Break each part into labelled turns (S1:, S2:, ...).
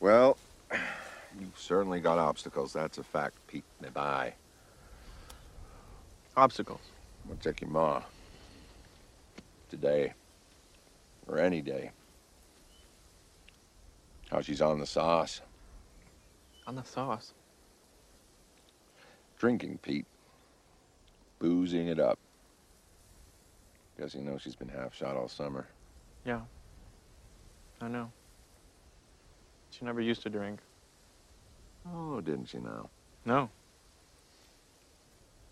S1: Well, you've certainly got obstacles. That's a fact, Pete. Bye.
S2: Obstacles?
S1: Well, check your ma. Today. Or any day. How she's on the sauce.
S2: On the sauce?
S1: Drinking, Pete. Boozing it up. Guess you know she's been half shot all summer.
S2: Yeah. I know. She never used to drink.
S1: Oh, didn't she now?
S2: No.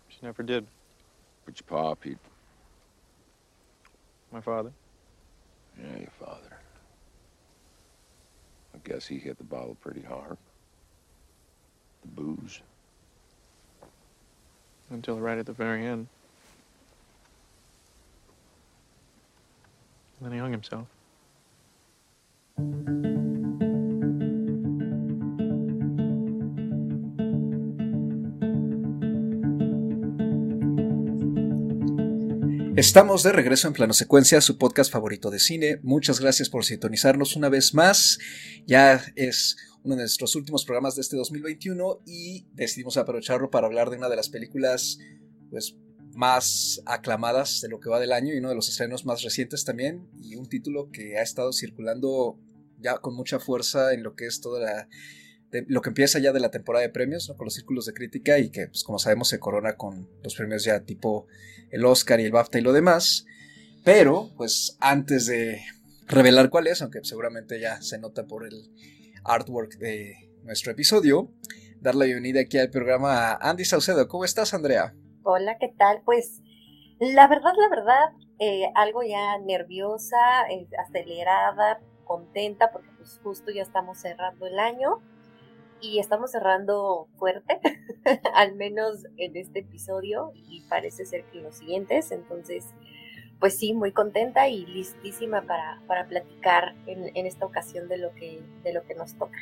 S2: She never did.
S1: But your pa, Pete.
S2: My father?
S1: Yeah, your father. I guess he hit the bottle pretty hard. The booze.
S2: Until right at the very end. And then he hung himself.
S3: Estamos de regreso en Plano Secuencia, su podcast favorito de cine. Muchas gracias por sintonizarnos una vez más. Ya es uno de nuestros últimos programas de este 2021 y decidimos aprovecharlo para hablar de una de las películas pues, más aclamadas de lo que va del año y uno de los estrenos más recientes también y un título que ha estado circulando ya con mucha fuerza en lo que es toda la lo que empieza ya de la temporada de premios, con los círculos de crítica y que, pues, como sabemos, se corona con los premios ya tipo el Oscar y el BAFTA y lo demás. Pero, pues, antes de revelar cuál es, aunque seguramente ya se nota por el artwork de nuestro episodio, dar la bienvenida aquí al programa a Andy Saucedo. ¿Cómo estás, Andrea?
S4: Hola, ¿qué tal? Pues, la verdad, la verdad, eh, algo ya nerviosa, eh, acelerada, contenta, porque pues justo ya estamos cerrando el año y estamos cerrando fuerte, al menos en este episodio y parece ser que en los siguientes. Entonces, pues sí, muy contenta y listísima para, para platicar en, en, esta ocasión de lo, que, de lo que nos toca.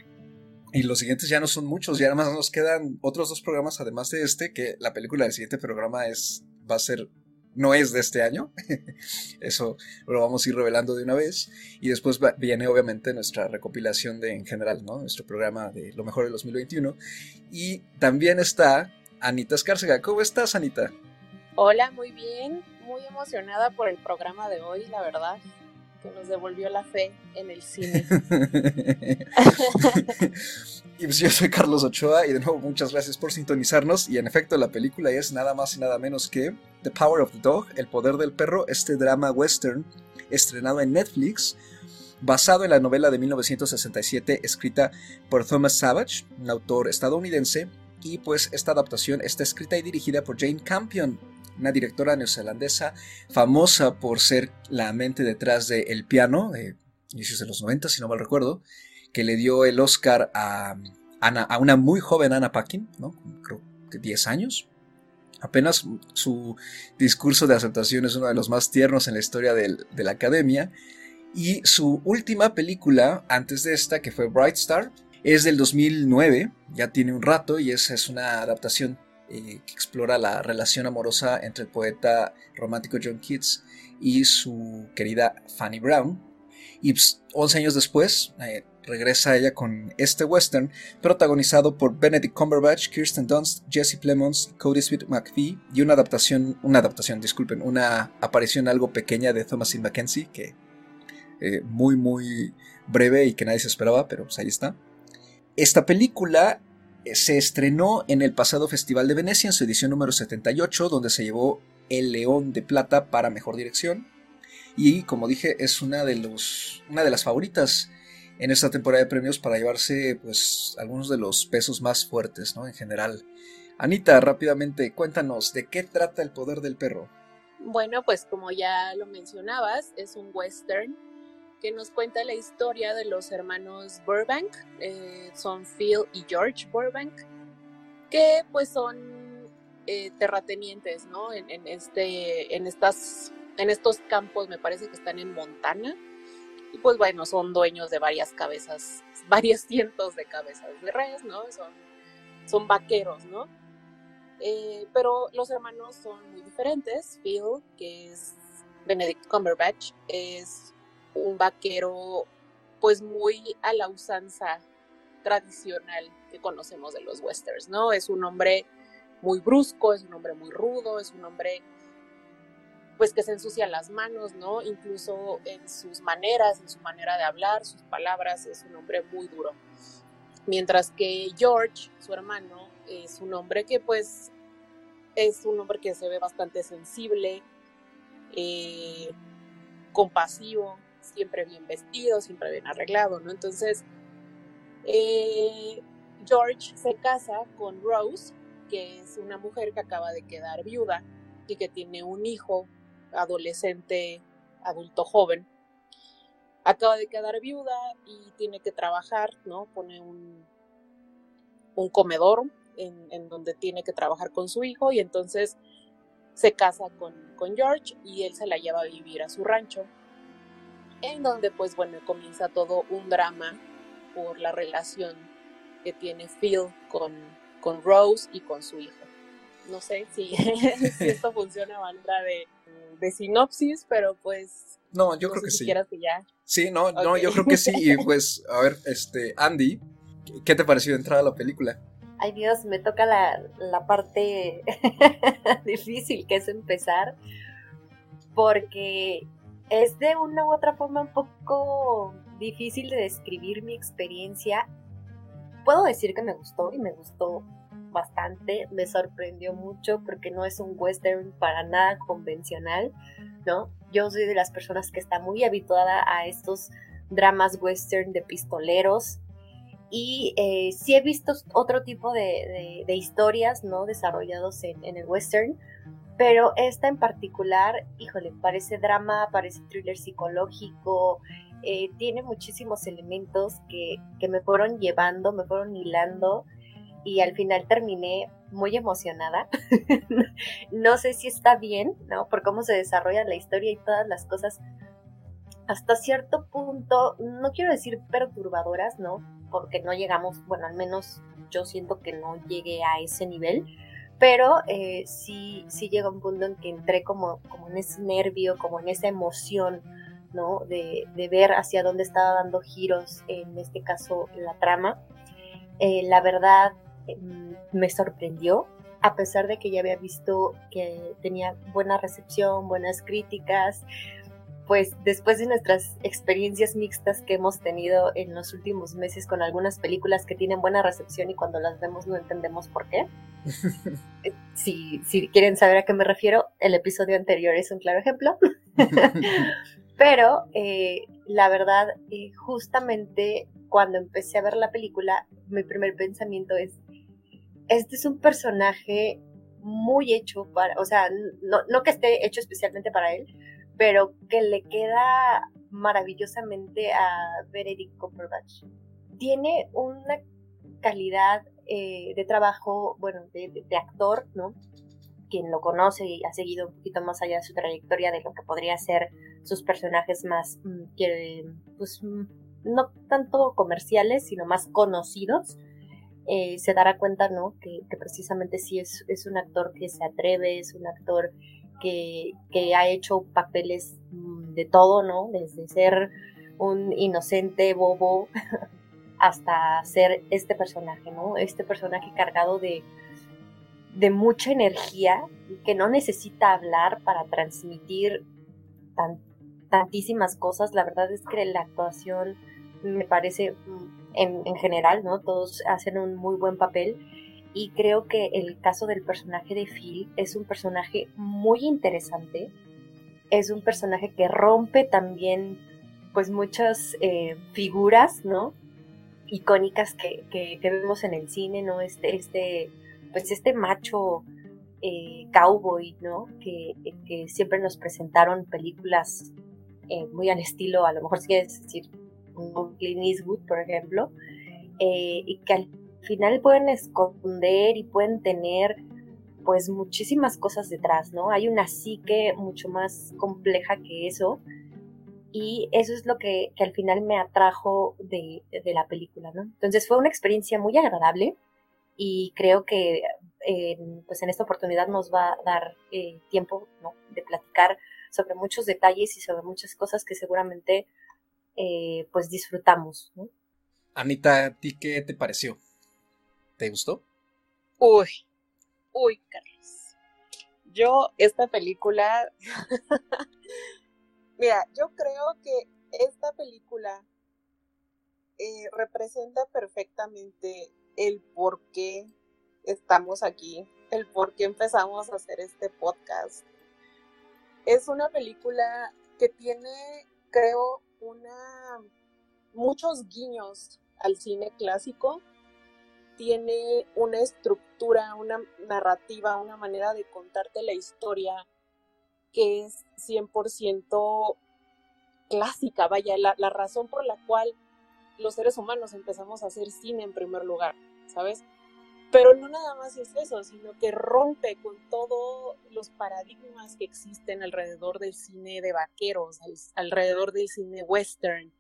S3: Y los siguientes ya no son muchos, ya nada más nos quedan otros dos programas además de este, que la película del siguiente programa es, va a ser no es de este año. Eso lo vamos a ir revelando de una vez. Y después viene obviamente nuestra recopilación de en general, ¿no? Nuestro programa de lo mejor del 2021. Y también está Anita Escárcega. ¿Cómo estás, Anita?
S5: Hola, muy bien. Muy emocionada por el programa de hoy, la verdad nos devolvió la fe en el cine.
S3: y pues yo soy Carlos Ochoa y de nuevo muchas gracias por sintonizarnos. Y en efecto la película es nada más y nada menos que The Power of the Dog, El Poder del Perro, este drama western estrenado en Netflix basado en la novela de 1967 escrita por Thomas Savage, un autor estadounidense, y pues esta adaptación está escrita y dirigida por Jane Campion, una directora neozelandesa famosa por ser la mente detrás de El piano, inicios de los 90, si no mal recuerdo, que le dio el Oscar a, a una muy joven Anna Paquin, ¿no? creo que 10 años. Apenas su discurso de aceptación es uno de los más tiernos en la historia de la academia. Y su última película, antes de esta, que fue Bright Star, es del 2009, ya tiene un rato y es, es una adaptación eh, que explora la relación amorosa entre el poeta romántico John Keats y su querida Fanny Brown. Y 11 pues, años después eh, regresa ella con este western protagonizado por Benedict Cumberbatch, Kirsten Dunst, Jesse Plemons, Cody Smith McPhee y una adaptación, una adaptación, disculpen, una aparición algo pequeña de Thomasin Mackenzie que eh, muy muy breve y que nadie se esperaba, pero pues ahí está. Esta película se estrenó en el pasado Festival de Venecia en su edición número 78, donde se llevó el León de Plata para Mejor Dirección. Y como dije, es una de, los, una de las favoritas en esta temporada de premios para llevarse pues, algunos de los pesos más fuertes ¿no? en general. Anita, rápidamente, cuéntanos, ¿de qué trata el poder del perro?
S5: Bueno, pues como ya lo mencionabas, es un western que nos cuenta la historia de los hermanos Burbank, eh, son Phil y George Burbank, que pues son eh, terratenientes, ¿no? En, este, en, estas, en estos campos, me parece que están en Montana, y pues bueno, son dueños de varias cabezas, varios cientos de cabezas de res, ¿no? Son, vaqueros, ¿no? Eh, pero los hermanos son muy diferentes. Phil, que es Benedict Cumberbatch, es un vaquero pues muy a la usanza tradicional que conocemos de los westerns, ¿no? Es un hombre muy brusco, es un hombre muy rudo, es un hombre pues que se ensucia las manos, ¿no? Incluso en sus maneras, en su manera de hablar, sus palabras, es un hombre muy duro. Mientras que George, su hermano, es un hombre que pues es un hombre que se ve bastante sensible, eh, compasivo, siempre bien vestido, siempre bien arreglado, ¿no? Entonces, eh, George se casa con Rose, que es una mujer que acaba de quedar viuda y que tiene un hijo adolescente, adulto joven. Acaba de quedar viuda y tiene que trabajar, ¿no? Pone un, un comedor en, en, donde tiene que trabajar con su hijo y entonces se casa con, con George y él se la lleva a vivir a su rancho, en donde pues bueno, comienza todo un drama por la relación que tiene Phil con, con Rose y con su hijo. No sé si, si esto funciona a manera de, de, sinopsis, pero pues...
S3: No, yo
S5: no
S3: creo
S5: sé
S3: que
S5: si
S3: sí.
S5: quieras que ya...
S3: Sí, no, no,
S5: Ok.
S3: yo creo que sí. Y pues, a ver, este, Andy, ¿qué te pareció de entrada la película?
S4: Ay Dios, me toca la, la parte difícil que es empezar, porque es de una u otra forma un poco difícil de describir mi experiencia. Puedo decir que me gustó y me gustó bastante, me sorprendió mucho porque no es un western para nada convencional, ¿no? Yo soy de las personas que está muy habituada a estos dramas western de pistoleros, y eh, sí he visto otro tipo de, historias, ¿no? Desarrollados en, el western, pero esta en particular, híjole, parece drama, parece thriller psicológico, eh, tiene muchísimos elementos que, que, me fueron llevando, me fueron hilando y al final terminé muy emocionada. no sé si está bien, ¿no? Por cómo se desarrolla la historia y todas las cosas hasta cierto punto, no quiero decir perturbadoras, ¿no? Porque no llegamos, bueno, al menos yo siento que no llegué a ese nivel, pero eh, sí, sí llega un punto en que entré como, como en ese nervio, como en esa emoción, ¿no? De, de ver hacia dónde estaba dando giros, en este caso, la trama. Eh, la verdad, eh, me sorprendió, a pesar de que ya había visto que tenía buena recepción, buenas críticas, pues después de nuestras experiencias mixtas que hemos tenido en los últimos meses con algunas películas que tienen buena recepción y cuando las vemos no entendemos por qué. si, si quieren saber a qué me refiero, el episodio anterior es un claro ejemplo. Pero eh, la verdad, eh, justamente cuando empecé a ver la película, mi primer pensamiento es, este es un personaje muy hecho para, o sea, no, no que esté hecho especialmente para él, pero que le queda maravillosamente a Benedict Cumberbatch. Tiene una calidad eh, de trabajo, bueno, de, actor, ¿no? Quien lo conoce y ha seguido un poquito más allá de su trayectoria de lo que podría ser sus personajes más, mm, que, pues, mm, no tanto comerciales, sino más conocidos, eh, se dará cuenta, ¿no? Que, que precisamente sí es, es un actor que se atreve, es un actor que, que, ha hecho papeles de todo, ¿no? Desde ser un inocente bobo hasta ser este personaje, ¿no? Este personaje cargado de, de mucha energía que no necesita hablar para transmitir tan, tantísimas cosas. La verdad es que la actuación me parece en, en general, ¿no? Todos hacen un muy buen papel y creo que el caso del personaje de Phil es un personaje muy interesante, es un personaje que rompe también pues muchas eh, figuras, ¿no? icónicas que, que, vemos en el cine, ¿no? Este, este, pues este macho eh, cowboy, ¿no? Que, que, siempre nos presentaron películas eh, muy al estilo, a lo mejor si quieres decir, Clint Eastwood, por ejemplo, y que al final pueden esconder y pueden tener pues muchísimas cosas detrás, ¿no? Hay una psique mucho más compleja que eso y eso es lo que, que al final me atrajo de, de, la película, ¿no? Entonces fue una experiencia muy agradable y creo que pues en esta oportunidad nos va a dar eh, tiempo, ¿no? De platicar sobre muchos detalles y sobre muchas cosas que seguramente eh, pues disfrutamos, ¿no?
S3: Anita, ¿a ti qué te pareció? ¿Te gustó?
S5: Uy, uy, Carlos. Yo, esta película. Mira, yo creo que esta película eh, representa perfectamente el por qué estamos aquí, el por qué empezamos a hacer este podcast. Es una película que tiene, creo, una muchos guiños al cine clásico. Tiene una estructura, una narrativa, una manera de contarte la historia que es 100% clásica, vaya, la, razón por la cual los seres humanos empezamos a hacer cine en primer lugar, ¿sabes? Pero no nada más es eso, sino que rompe con todos los paradigmas que existen alrededor del cine de vaqueros, alrededor del cine western.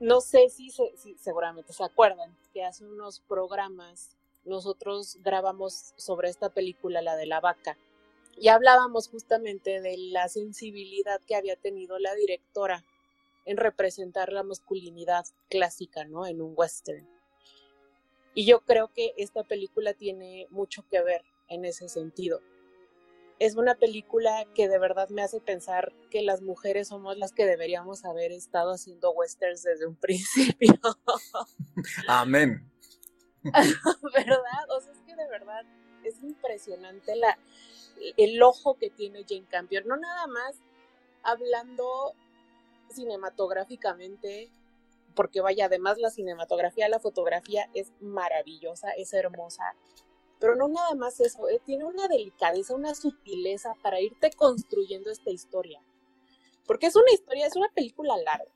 S5: No sé si, seguramente se acuerdan que hace unos programas nosotros grabamos sobre esta película, la de la vaca, y hablábamos justamente de la sensibilidad que había tenido la directora en representar la masculinidad clásica, ¿no? En un western. Y yo creo que esta película tiene mucho que ver en ese sentido. Es una película que de verdad me hace pensar que las mujeres somos las que deberíamos haber estado haciendo westerns desde un principio.
S3: Amén.
S5: ¿Verdad? O sea, es que de verdad es impresionante la, el ojo que tiene Jane Campion. No nada más hablando cinematográficamente, porque vaya, además la cinematografía, la fotografía es maravillosa, es hermosa, pero no nada más eso, eh, tiene una delicadeza, una sutileza para irte construyendo esta historia, porque es una historia, es una película larga.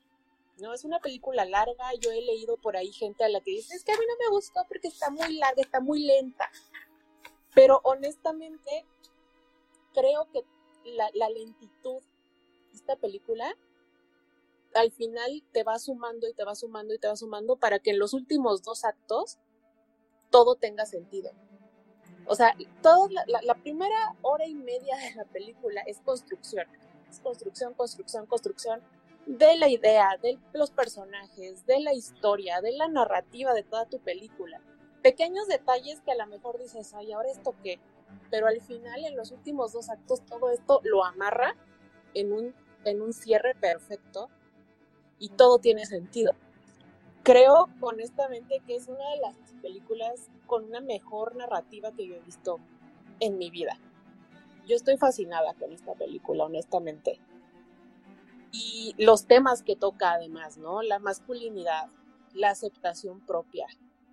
S5: No, es una película larga. Yo he leído por ahí gente a la que dice, es que a mí no me gustó porque está muy larga, está muy lenta. Pero honestamente, creo que la, la lentitud de esta película al final te va sumando y te va sumando y te va sumando para que en los últimos dos actos todo tenga sentido. O sea, toda la, primera hora y media de la película es construcción. Es construcción, construcción, construcción de la idea, de los personajes, de la historia, de la narrativa de toda tu película. Pequeños detalles que a lo mejor dices, ay, ahora esto qué. Pero al final, en los últimos dos actos, todo esto lo amarra en un, en un cierre perfecto y todo tiene sentido. Creo honestamente que es una de las películas con una mejor narrativa que yo he visto en mi vida. Yo estoy fascinada con esta película, honestamente. Y los temas que toca además, ¿no? La masculinidad, la aceptación propia,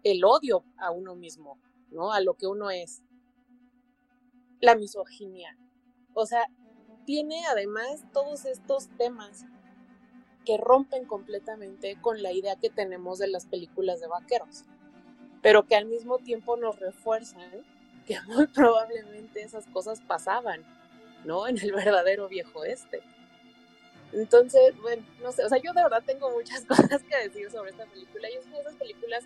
S5: el odio a uno mismo, ¿no? A lo que uno es. La misoginia. O sea, tiene además todos estos temas que rompen completamente con la idea que tenemos de las películas de vaqueros, pero que al mismo tiempo nos refuerzan que muy probablemente esas cosas pasaban, ¿no? En el verdadero viejo este. Entonces, bueno, no sé, o sea, yo de verdad tengo muchas cosas que decir sobre esta película y es una de esas películas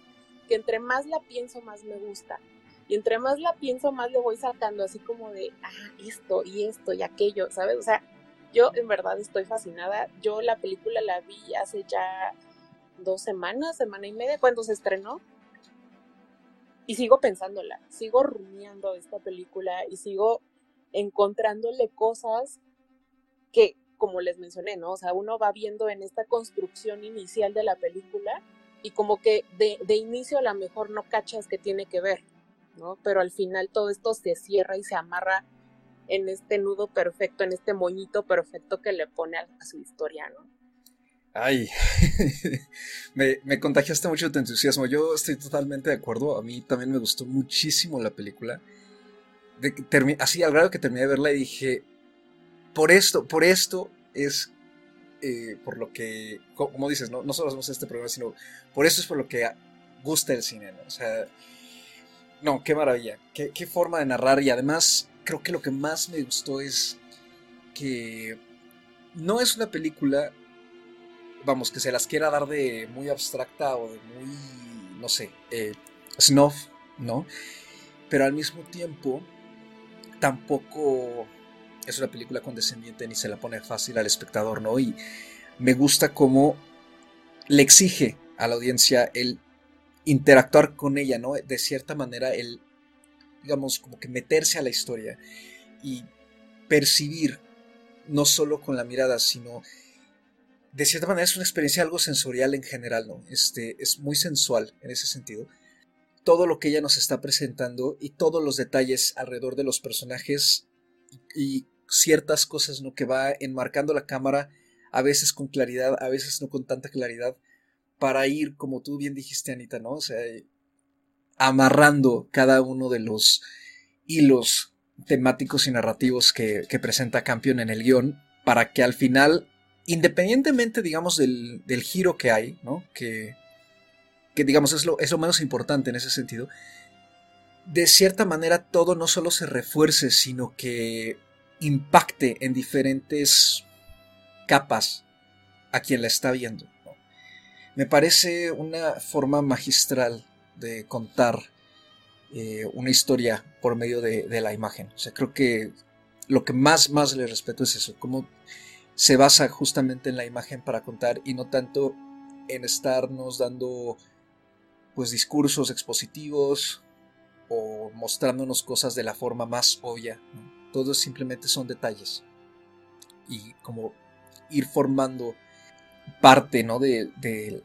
S5: que entre más la pienso, más me gusta. Y entre más la pienso, más le voy sacando así como de, ah, esto y esto y aquello, ¿sabes? O sea, yo en verdad estoy fascinada. Yo la película la vi hace ya dos semanas, semana y media, cuando se estrenó. Y sigo pensándola, sigo rumiando esta película y sigo encontrándole cosas que, como les mencioné, ¿no? O sea, uno va viendo en esta construcción inicial de la película y como que de, inicio a lo mejor no cachas que tiene que ver, ¿no? Pero al final todo esto se cierra y se amarra en este nudo perfecto, en este moñito perfecto que le pone a, su historia, ¿no?
S3: Ay, me, me, contagiaste mucho tu entusiasmo. Yo estoy totalmente de acuerdo. A mí también me gustó muchísimo la película. Así al grado que terminé de verla y dije, por esto, por esto es eh, por lo que, como dices, no, solo hacemos este programa, sino por esto es por lo que gusta el cine, ¿no? O sea, no, qué maravilla, qué forma de narrar y además creo que lo que más me gustó es que no es una película, vamos, que se las quiera dar de muy abstracta o de muy, no sé, eh, snuff, ¿no? Pero al mismo tiempo, tampoco es una película condescendiente ni se la pone fácil al espectador, ¿no? Y me gusta cómo le exige a la audiencia el interactuar con ella, ¿no? De cierta manera, el, digamos, como que meterse a la historia y percibir, no solo con la mirada, sino de cierta manera es una experiencia algo sensorial en general, ¿no? Este, es muy sensual en ese sentido. Todo lo que ella nos está presentando y todos los detalles alrededor de los personajes y ciertas cosas, ¿no? Que va enmarcando la cámara, a veces con claridad, a veces no con tanta claridad, para ir, como tú bien dijiste, Anita, ¿no? O sea, amarrando cada uno de los hilos temáticos y narrativos que, presenta Campion en el guion, para que al final independientemente, digamos, del, giro que hay, ¿no? Que, que digamos, es lo, es lo menos importante en ese sentido, de cierta manera todo no solo se refuerce, sino que impacte en diferentes capas a quien la está viendo. Me parece una forma magistral de contar eh, una historia por medio de, de, la imagen. O sea, creo que lo que más, más le respeto es eso, como se basa justamente en la imagen para contar y no tanto en estarnos dando pues discursos expositivos o mostrándonos cosas de la forma más obvia. Todos simplemente son detalles y como ir formando parte ¿no? de, de,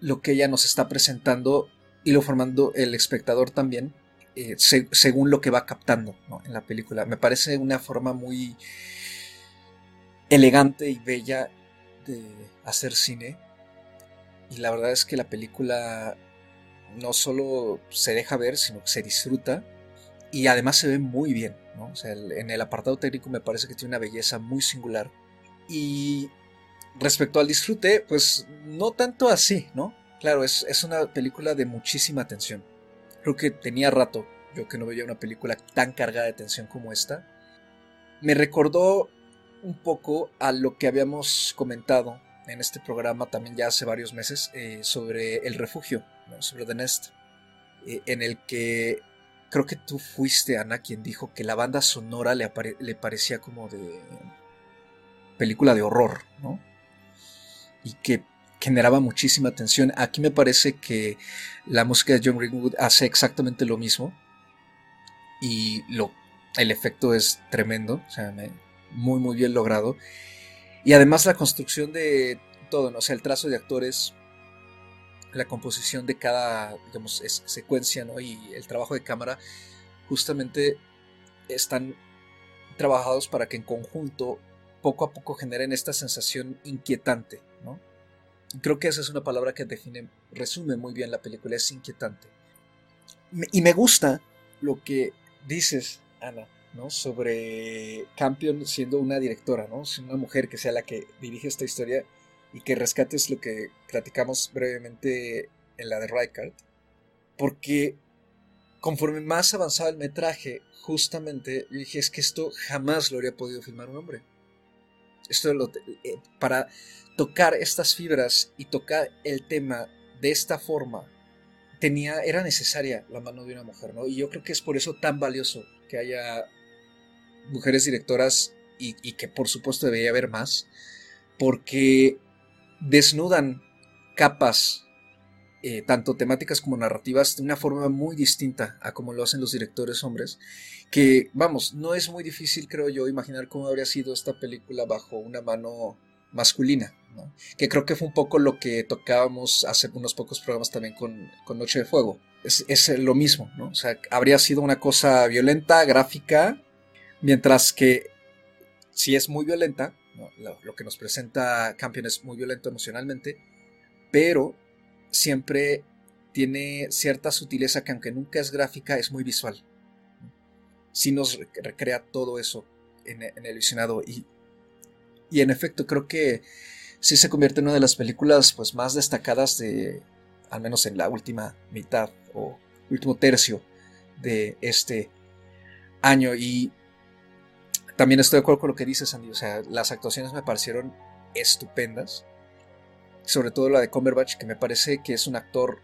S3: lo que ella nos está presentando y lo formando el espectador también eh, según lo que va captando en la película. Me parece una forma muy elegante y bella de hacer cine. Y la verdad es que la película no solo se deja ver, sino que se disfruta. Y además se ve muy bien. en el apartado técnico me parece que tiene una belleza muy singular. Y respecto al disfrute, pues no tanto así, ¿no? Claro, es, es una película de muchísima tensión. Creo que tenía rato yo que no veía una película tan cargada de tensión como esta. Me recordó un poco a lo que habíamos comentado en este programa también ya hace varios meses eh, sobre el refugio, sobre The Nest, eh, en el que creo que tú fuiste, Ana, quien dijo que la banda sonora le, le parecía como de película de horror, ¿no? Y que generaba muchísima tensión. Aquí me parece que la música de John Greenwood hace exactamente lo mismo. Y lo, el efecto es tremendo. Muy muy bien logrado. Y además la construcción de todo, ¿no? sea, el trazo de actores, la composición de cada, secuencia. Y el trabajo de cámara, justamente están trabajados para que en conjunto, poco a poco, generen esta sensación inquietante. Creo que esa es una palabra que define, resume muy bien la película, es inquietante. Y me gusta lo que dices, Ana, ¿no? sobre Campion siendo una directora, ¿no? una mujer que sea la que dirige esta historia y que rescates lo que platicamos brevemente en la de Reichardt, porque conforme más avanzaba el metraje, justamente yo dije, es que esto jamás lo habría podido filmar un hombre. Esto lo, eh, para tocar estas fibras y tocar el tema de esta forma, tenía, era necesaria la mano de una mujer, ¿no? Y yo creo que es por eso tan valioso que haya mujeres directoras y, que por supuesto debería haber más, porque desnudan capas, eh, tanto temáticas como narrativas, de una forma muy distinta a como lo hacen los directores hombres, que vamos, no es muy difícil creo yo imaginar cómo habría sido esta película bajo una mano masculina, que creo que fue un poco lo que tocábamos hace unos pocos programas también con, Noche de Fuego. Es, es, lo mismo, ¿no? O sea, habría sido una cosa violenta, gráfica, Mientras que si es muy violenta, lo, que nos presenta Campion es muy violento emocionalmente, pero siempre tiene cierta sutileza que aunque nunca es gráfica, es muy visual. Si nos recrea todo eso en, el visionado y, y en efecto creo que sí se convierte en una de las películas pues, más destacadas de, al menos en la última mitad o último tercio de este año y también estoy de acuerdo con lo que dices, Andy. O sea, las actuaciones me parecieron estupendas. Sobre todo la de Cumberbatch, que me parece que es un actor.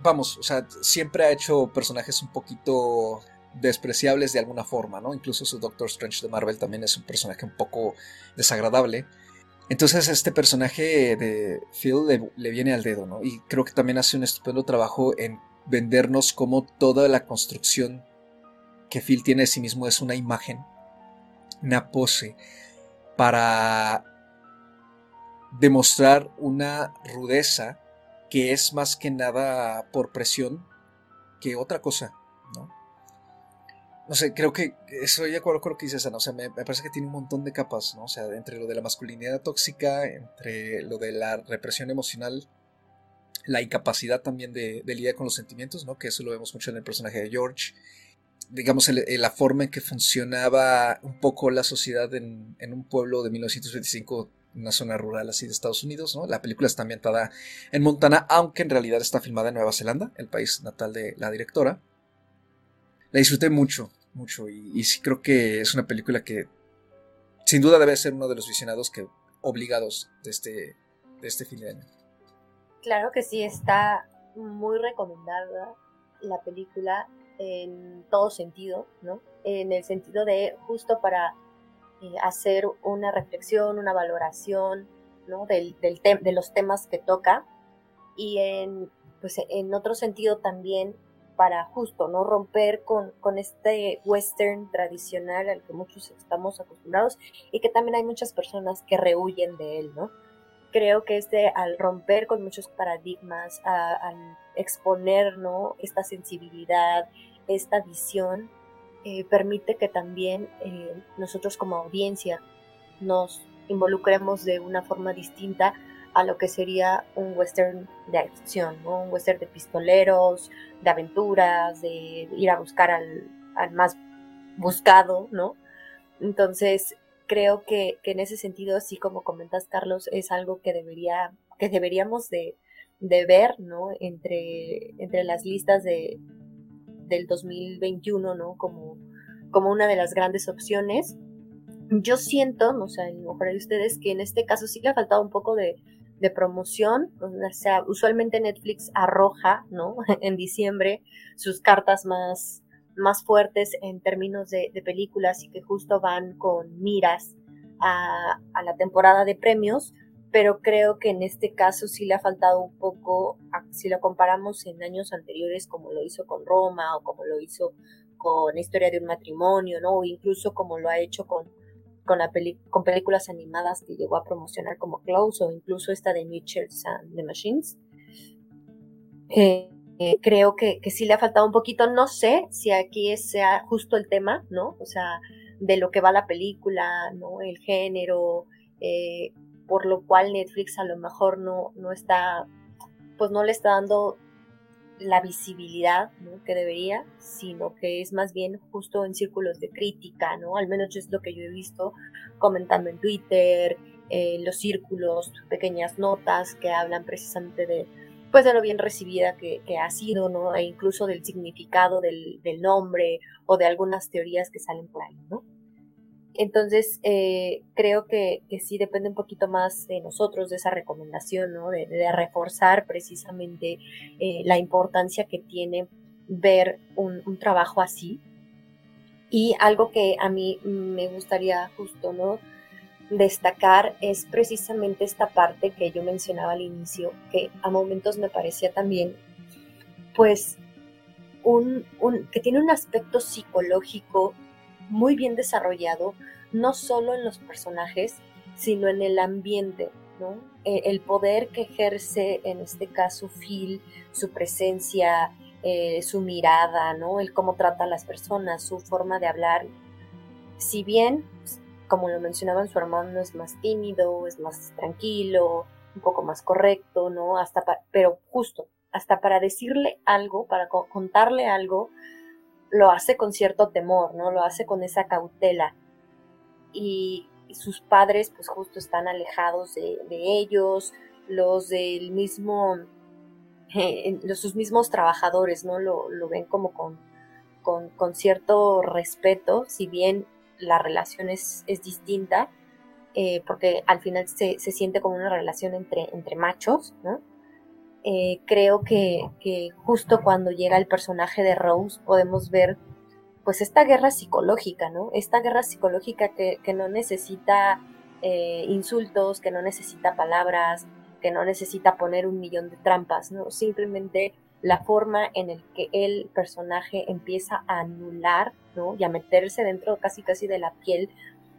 S3: Vamos, o sea, siempre ha hecho personajes un poquito despreciables de alguna forma, ¿no? Incluso su Doctor Strange de Marvel también es un personaje un poco desagradable. Entonces este personaje de Phil le, viene al dedo, ¿no? Y creo que también hace un estupendo trabajo en vendernos como toda la construcción que Phil tiene de sí mismo es una imagen, una pose, para demostrar una rudeza que es más que nada por presión que otra cosa. No sé, creo que estoy de acuerdo con lo que dices, Ana. O sea, me, parece que tiene un montón de capas, ¿no? O sea, entre lo de la masculinidad tóxica, entre lo de la represión emocional, la incapacidad también de, lidiar con los sentimientos, ¿no? Que eso lo vemos mucho en el personaje de George. Digamos, la forma en que funcionaba un poco la sociedad en un pueblo de 1925 una zona rural así de Estados Unidos, ¿no? La película está ambientada en Montana, aunque en realidad está filmada en Nueva Zelanda, el país natal de la directora. La disfruté mucho, mucho, y, sí creo que es una película que sin duda debe ser uno de los visionados que obligados de este, de este fin de año.
S4: Claro que sí, está muy recomendada la película en todo sentido, ¿no? En el sentido de justo para eh, hacer una reflexión, una valoración ¿no? del, del de los temas que toca y en, pues, en otro sentido también para justo no romper con, con este western tradicional al que muchos estamos acostumbrados y que también hay muchas personas que rehuyen de él, ¿no? Creo que este al romper con muchos paradigmas, al exponer ¿no? esta sensibilidad, esta visión, eh, permite que también eh, nosotros como audiencia nos involucremos de una forma distinta a lo que sería un western de acción, un western de pistoleros, de aventuras, de ir a buscar al, más buscado, ¿no? Entonces, creo que, en ese sentido, así como comentas, Carlos, es algo que debería, que deberíamos de, de ver, ¿no? Entre, entre las listas de, del 2021, ¿no? Como, como una de las grandes opciones. Yo siento, no sé, a lo mejor de ustedes, que en este caso sí le ha faltado un poco de, de promoción. O sea, usualmente Netflix arroja, ¿no? en diciembre sus cartas más, más fuertes en términos de, películas y que justo van con miras a la temporada de premios pero creo que en este caso sí le ha faltado un poco, si lo comparamos en años anteriores como lo hizo con Roma o como lo hizo con Historia de un matrimonio, ¿no? O incluso como lo ha hecho con, con, la con películas animadas que llegó a promocionar como Close o incluso esta de Mitchells and the Machines. Eh, eh, creo que, que sí le ha faltado un poquito, no sé si aquí sea justo el tema, ¿no? O sea, de lo que va la película, ¿no? El género, eh, por lo cual Netflix a lo mejor no, no está, pues no le está dando la visibilidad que debería, sino que es más bien justo en círculos de crítica, ¿no? Al menos es lo que yo he visto comentando en Twitter, eh, los círculos, pequeñas notas que hablan precisamente de, pues de lo bien recibida que, ha sido, ¿no? E incluso del significado del, del nombre o de algunas teorías que salen por ahí, ¿no? Entonces, eh, creo que, sí depende un poquito más de nosotros, de esa recomendación, ¿no? De, reforzar precisamente eh, la importancia que tiene ver un, trabajo así. Y algo que a mí me gustaría justo, ¿no? Destacar es precisamente esta parte que yo mencionaba al inicio, que a momentos me parecía también, pues, un, que tiene un aspecto psicológico muy bien desarrollado, no solo en los personajes, sino en el ambiente, ¿no? E, el poder que ejerce en este caso Phil, su presencia, eh, su mirada, ¿no? El cómo trata a las personas, su forma de hablar. Si bien, como lo mencionaban, su hermano es más tímido, es más tranquilo, un poco más correcto, ¿no? Hasta pero justo, hasta para decirle algo, para contarle algo, lo hace con cierto temor, ¿no? Lo hace con esa cautela. Y sus padres, pues justo están alejados de, ellos, los del mismo, eh, los, sus mismos trabajadores, ¿no? Lo, ven como con, con, cierto respeto, si bien la relación es, es distinta, eh, porque al final se, se, siente como una relación entre, entre machos, ¿no? Eh, creo que, justo cuando llega el personaje de Rose podemos ver pues esta guerra psicológica, ¿no? Esta guerra psicológica que, no necesita eh, insultos, que no necesita palabras, que no necesita poner un millón de trampas, ¿no? Simplemente la forma en el que el personaje empieza a anular, ¿no? Y a meterse dentro casi casi de la piel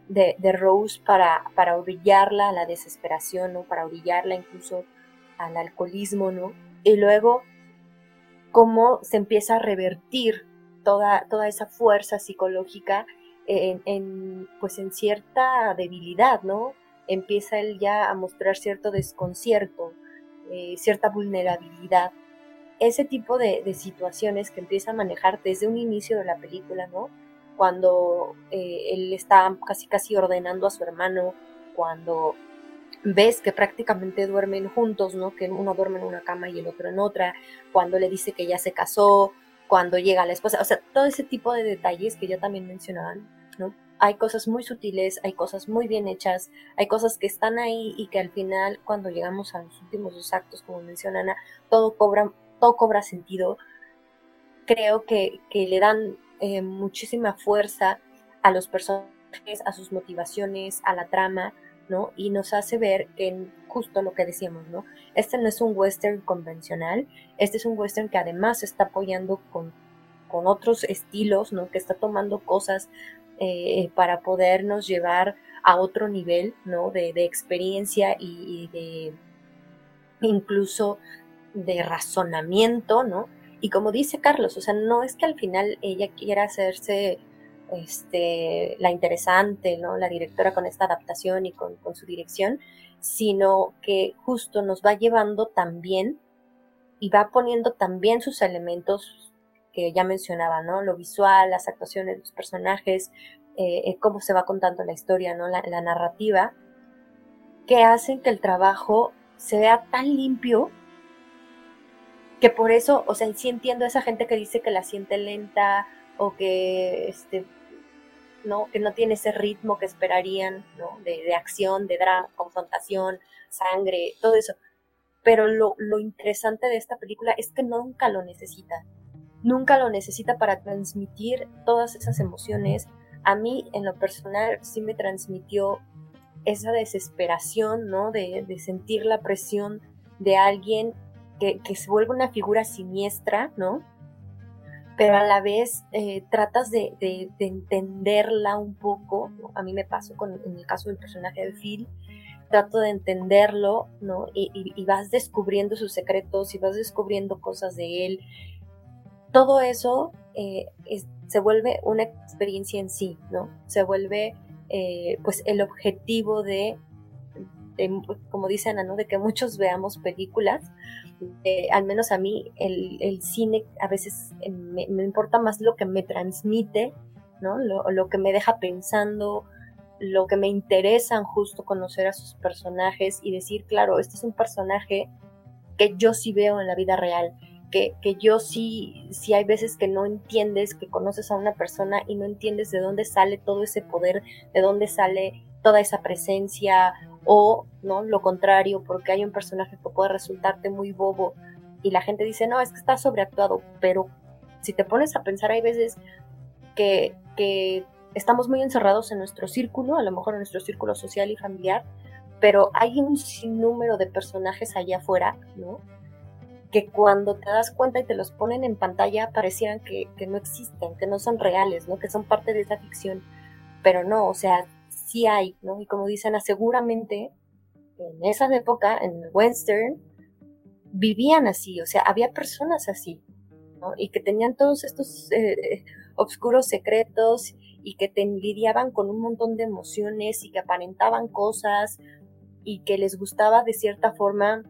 S4: de, de Rose para, para orillarla a la desesperación, ¿no? Para orillarla incluso al alcoholismo, ¿no? Y luego cómo se empieza a revertir toda, toda esa fuerza psicológica en, pues en cierta debilidad, ¿no? Empieza él ya a mostrar cierto desconcierto, eh, cierta vulnerabilidad. Ese tipo de, de, situaciones que empieza a manejar desde un inicio de la película, ¿no? Cuando eh, él está casi casi ordenando a su hermano, cuando ves que prácticamente duermen juntos, ¿no? Que uno duerme en una cama y el otro en otra, cuando le dice que ya se casó, cuando llega la esposa, o sea, todo ese tipo de detalles que ya también mencionaban, ¿no? Hay cosas muy sutiles, hay cosas muy bien hechas, hay cosas que están ahí y que al final, cuando llegamos a los últimos dos actos, como menciona Ana, todo cobra, todo cobra sentido. Creo que, que le dan eh, muchísima fuerza a los personajes, a sus motivaciones, a la trama, ¿no? Y nos hace ver que justo lo que decíamos, ¿no? Este no es un western convencional, este es un western que además está apoyando con, con otros estilos, ¿no? Que está tomando cosas eh, para podernos llevar a otro nivel, ¿no? De, de experiencia y, y, de incluso de razonamiento, ¿no? Y como dice Carlos, o sea, no es que al final ella quiera hacerse este, la interesante, ¿no? La directora con esta adaptación y con, su dirección, sino que justo nos va llevando también y va poniendo también sus elementos que ya mencionaba, ¿no? Lo visual, las actuaciones, los personajes, eh, cómo se va contando la historia, ¿no? La, narrativa, que hacen que el trabajo se vea tan limpio que por eso, o sea, sí entiendo esa gente que dice que la siente lenta o que este, ¿no? Que no tiene ese ritmo que esperarían. De, acción, de drama, confrontación, sangre, todo eso. Pero lo, interesante de esta película es que nunca lo necesita. Nunca lo necesita para transmitir todas esas emociones. A mí, en lo personal, sí me transmitió esa desesperación, ¿no? De, de sentir la presión de alguien que, que se vuelve una figura siniestra, ¿no? Pero a la vez eh, tratas de, de, de, entenderla un poco. A mí me pasó con, en el caso del personaje de Phil, trato de entenderlo, ¿no? Y, vas descubriendo sus secretos y vas descubriendo cosas de él. Todo eso eh, se vuelve una experiencia en sí, ¿no? Se vuelve, eh, pues, el objetivo de, como dice Ana, ¿no? De que muchos veamos películas, eh, al menos a mí, el, cine a veces eh, me, me, importa más lo que me transmite, ¿no? Lo, lo, que me deja pensando, lo que me interesan justo conocer a sus personajes y decir, claro, este es un personaje que yo sí veo en la vida real, que, que yo sí, sí hay veces que no entiendes, que conoces a una persona y no entiendes de dónde sale todo ese poder, de dónde sale toda esa presencia o no lo contrario porque hay un personaje que puede resultarte muy bobo y la gente dice no es que está sobreactuado pero si te pones a pensar hay veces que, que estamos muy encerrados en nuestro círculo a lo mejor en nuestro círculo social y familiar pero hay un sinnúmero de personajes allá afuera no que cuando te das cuenta y te los ponen en pantalla parecieran que, que no existen que no son reales no que son parte de esa ficción pero no o sea sí hay, ¿no? Y como dicen, seguramente en esa época, en western, vivían así, o sea, había personas así, ¿no? Y que tenían todos estos eh, oscuros secretos y que te lidiaban con un montón de emociones y que aparentaban cosas y que les gustaba de cierta forma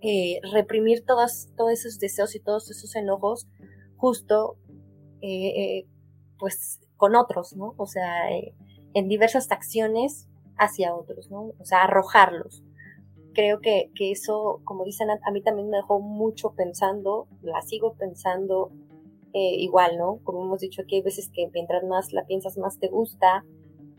S4: eh, reprimir todas, todos esos deseos y todos esos enojos justo eh, eh pues con otros, ¿no? O sea, eh, en diversas acciones hacia otros, ¿no? O sea, arrojarlos. Creo que, que eso, como dicen, a, mí también me dejó mucho pensando, la sigo pensando eh, igual, ¿no? Como hemos dicho aquí, hay veces que mientras más la piensas, más te gusta.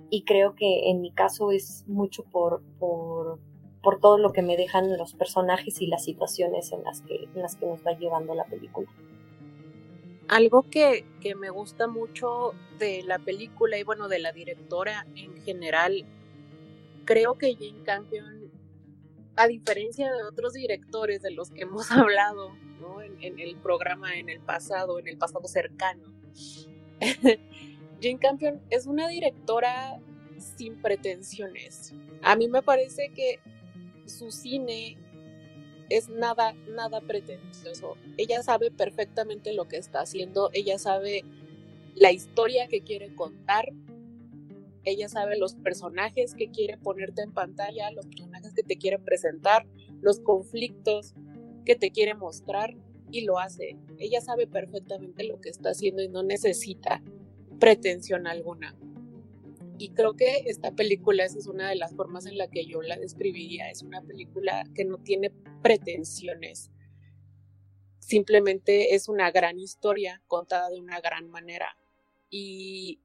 S4: Y creo que en mi caso es mucho por, por, por todo lo que me dejan los personajes y las situaciones en las que, en las que nos va llevando la película.
S5: Algo que, que, me gusta mucho de la película y bueno, de la directora en general creo que Jane Campion, a diferencia de otros directores de los que hemos hablado en, el programa en el pasado, en el pasado cercano, Jane Campion es una directora sin pretensiones. A mí me parece que su cine es nada, nada pretencioso. Ella sabe perfectamente lo que está haciendo, ella sabe la historia que quiere contar, ella sabe los personajes que quiere ponerte en pantalla, los personajes que te quiere presentar, los conflictos que te quiere mostrar y lo hace. Ella sabe perfectamente lo que está haciendo y no necesita pretensión alguna. Y creo que esta película, esa es una de las formas en la que yo la describiría, es una película que no tiene pretensiones. Simplemente es una gran historia contada de una gran manera. Y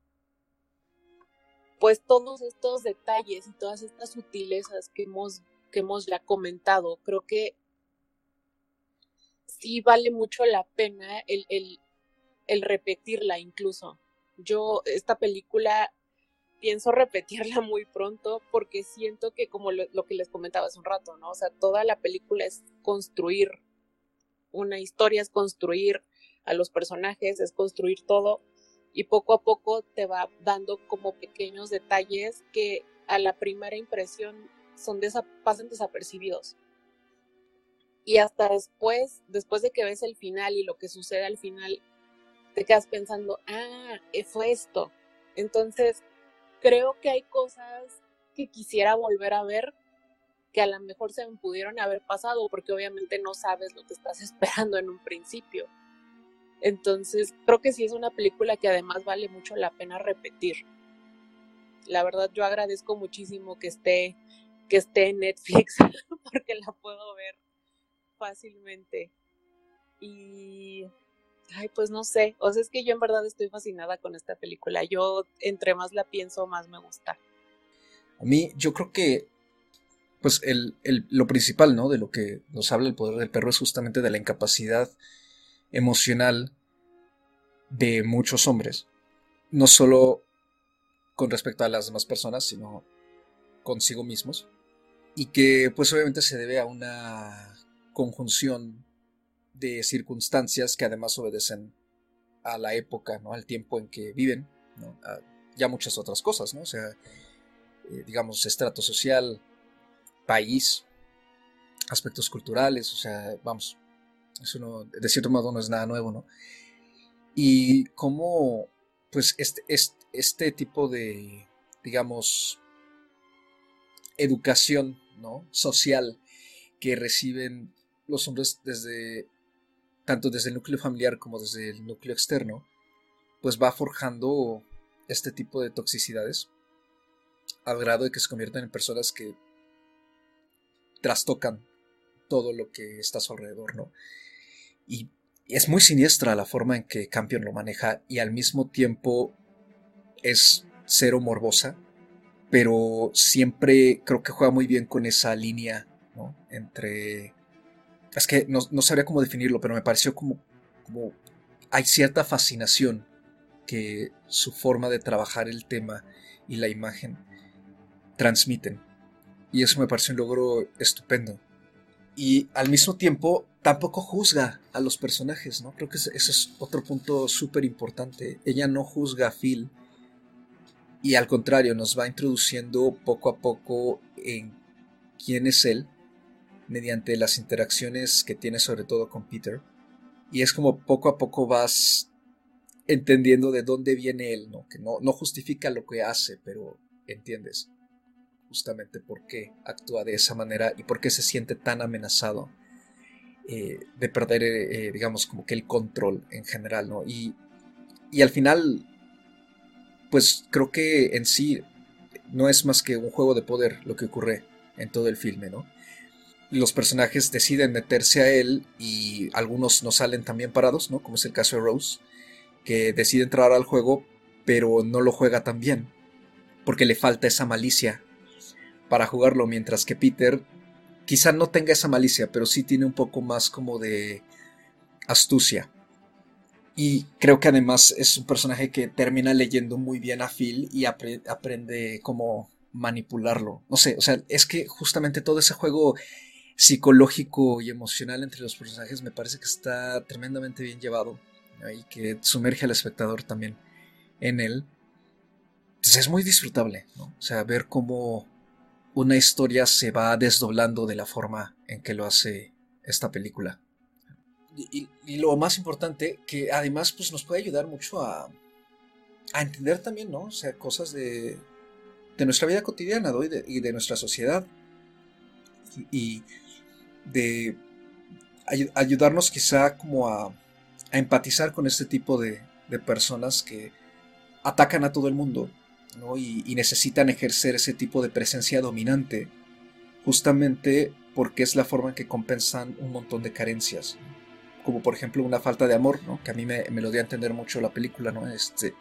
S5: pues todos estos detalles y todas estas sutilezas que hemos, que hemos ya comentado, creo que sí vale mucho la pena el, el repetirla incluso. Yo esta película pienso repetirla muy pronto porque siento que como lo, que les comentaba hace un rato, ¿no? O sea, toda la película es construir una historia, es construir a los personajes, es construir todo y poco a poco te va dando como pequeños detalles que a la primera impresión son pasan desapercibidos. Y hasta después, después de que ves el final y lo que sucede al final, te quedas pensando, ah, fue esto. Entonces, creo que hay cosas que quisiera volver a ver que a lo mejor se me pudieron haber pasado porque obviamente no sabes lo que estás esperando en un principio. Entonces, creo que sí es una película que además vale mucho la pena repetir. La verdad, yo agradezco muchísimo que esté, que esté en Netflix porque la puedo ver fácilmente. Y Ay, pues no sé. O sea, es que yo en verdad estoy fascinada con esta película. Yo entre más la pienso, más me gusta.
S3: A mí, yo creo que, pues el, lo principal, ¿no? De lo que nos habla el poder del perro es justamente de la incapacidad emocional de muchos hombres. No solo con respecto a las demás personas, sino consigo mismos. Y que pues obviamente se debe a una conjunción de circunstancias que además obedecen a la época, ¿no? al tiempo en que viven, ¿no? ya muchas otras cosas, ¿no? O sea, eh, digamos, estrato social, país, aspectos culturales, o sea, vamos, eso no, de cierto modo no es nada nuevo, ¿no? Y cómo, pues, este, este, este tipo de, digamos, educación, ¿no? Social que reciben los hombres desde tanto desde el núcleo familiar como desde el núcleo externo, pues va forjando este tipo de toxicidades al grado de que se convierten en personas que trastocan todo lo que está a su alrededor, ¿no? Y es muy siniestra la forma en que Campion lo maneja y al mismo tiempo es cero morbosa, pero siempre creo que juega muy bien con esa línea, ¿no? Entre es que no, sabría cómo definirlo, pero me pareció como, como hay cierta fascinación que su forma de trabajar el tema y la imagen transmiten. Y eso me pareció un logro estupendo. Y al mismo tiempo tampoco juzga a los personajes, ¿no? Creo que ese, es otro punto súper importante. Ella no juzga a Phil y al contrario nos va introduciendo poco a poco en quién es él mediante las interacciones que tiene sobre todo con Peter. Y es como poco a poco vas entendiendo de dónde viene él, ¿no? Que no, no justifica lo que hace, pero entiendes justamente por qué actúa de esa manera y por qué se siente tan amenazado eh, de perder, eh, digamos, como que el control en general, ¿no? Y, y al final, pues creo que en sí no es más que un juego de poder lo que ocurre en todo el filme, ¿no? Los personajes deciden meterse a él y algunos no salen también parados, ¿no? Como es el caso de Rose, que decide entrar al juego, pero no lo juega tan bien, porque le falta esa malicia para jugarlo, mientras que Peter quizá no tenga esa malicia, pero sí tiene un poco más como de astucia. Y creo que además es un personaje que termina leyendo muy bien a Phil y aprende como manipularlo. No sé, o sea, es que justamente todo ese juego psicológico y emocional entre los personajes me parece que está tremendamente bien llevado y que sumerge al espectador también en él. Pues es muy disfrutable. O sea, ver cómo una historia se va desdoblando de la forma en que lo hace esta película. Y, lo más importante, que además pues, nos puede ayudar mucho a, a entender también, ¿no? O sea, cosas de, de nuestra vida cotidiana ¿no? y, de, nuestra sociedad. Y, de ayudarnos quizá como a, a, empatizar con este tipo de, personas que atacan a todo el mundo ¿no? y, y necesitan ejercer ese tipo de presencia dominante justamente porque es la forma en que compensan un montón de carencias como por ejemplo una falta de amor, ¿no? que a mí me, me, lo dio a entender mucho la película, ¿no? este,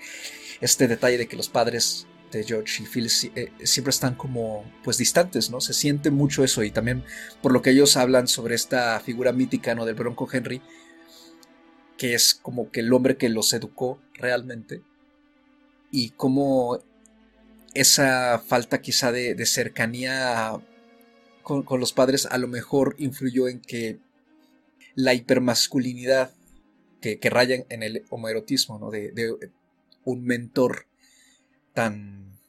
S3: este detalle de que los padres George y Phil eh, siempre están como pues distantes, ¿no? Se siente mucho eso y también por lo que ellos hablan sobre esta figura mítica, ¿no? Del Bronco Henry, que es como que el hombre que los educó realmente y como esa falta quizá de, cercanía con, los padres a lo mejor influyó en que la hipermasculinidad que, que raya en el homoerotismo, ¿no? De un mentor tan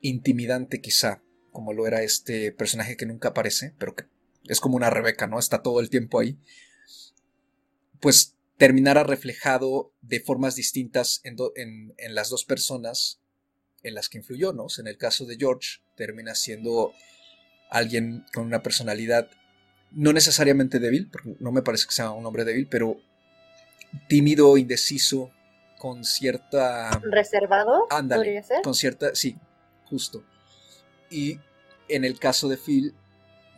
S3: intimidante quizá como lo era este personaje que nunca aparece, pero que es como una Rebeca, ¿no? Está todo el tiempo ahí. Pues terminara reflejado de formas distintas en, en, las dos personas en las que influyó, ¿no? en el caso de George, termina siendo alguien con una personalidad no necesariamente débil, porque no me parece que sea un hombre débil, pero tímido, indeciso, con cierta...
S4: ¿Reservado?
S3: Ándale, con cierta... Sí, justo. Y en el caso de Phil,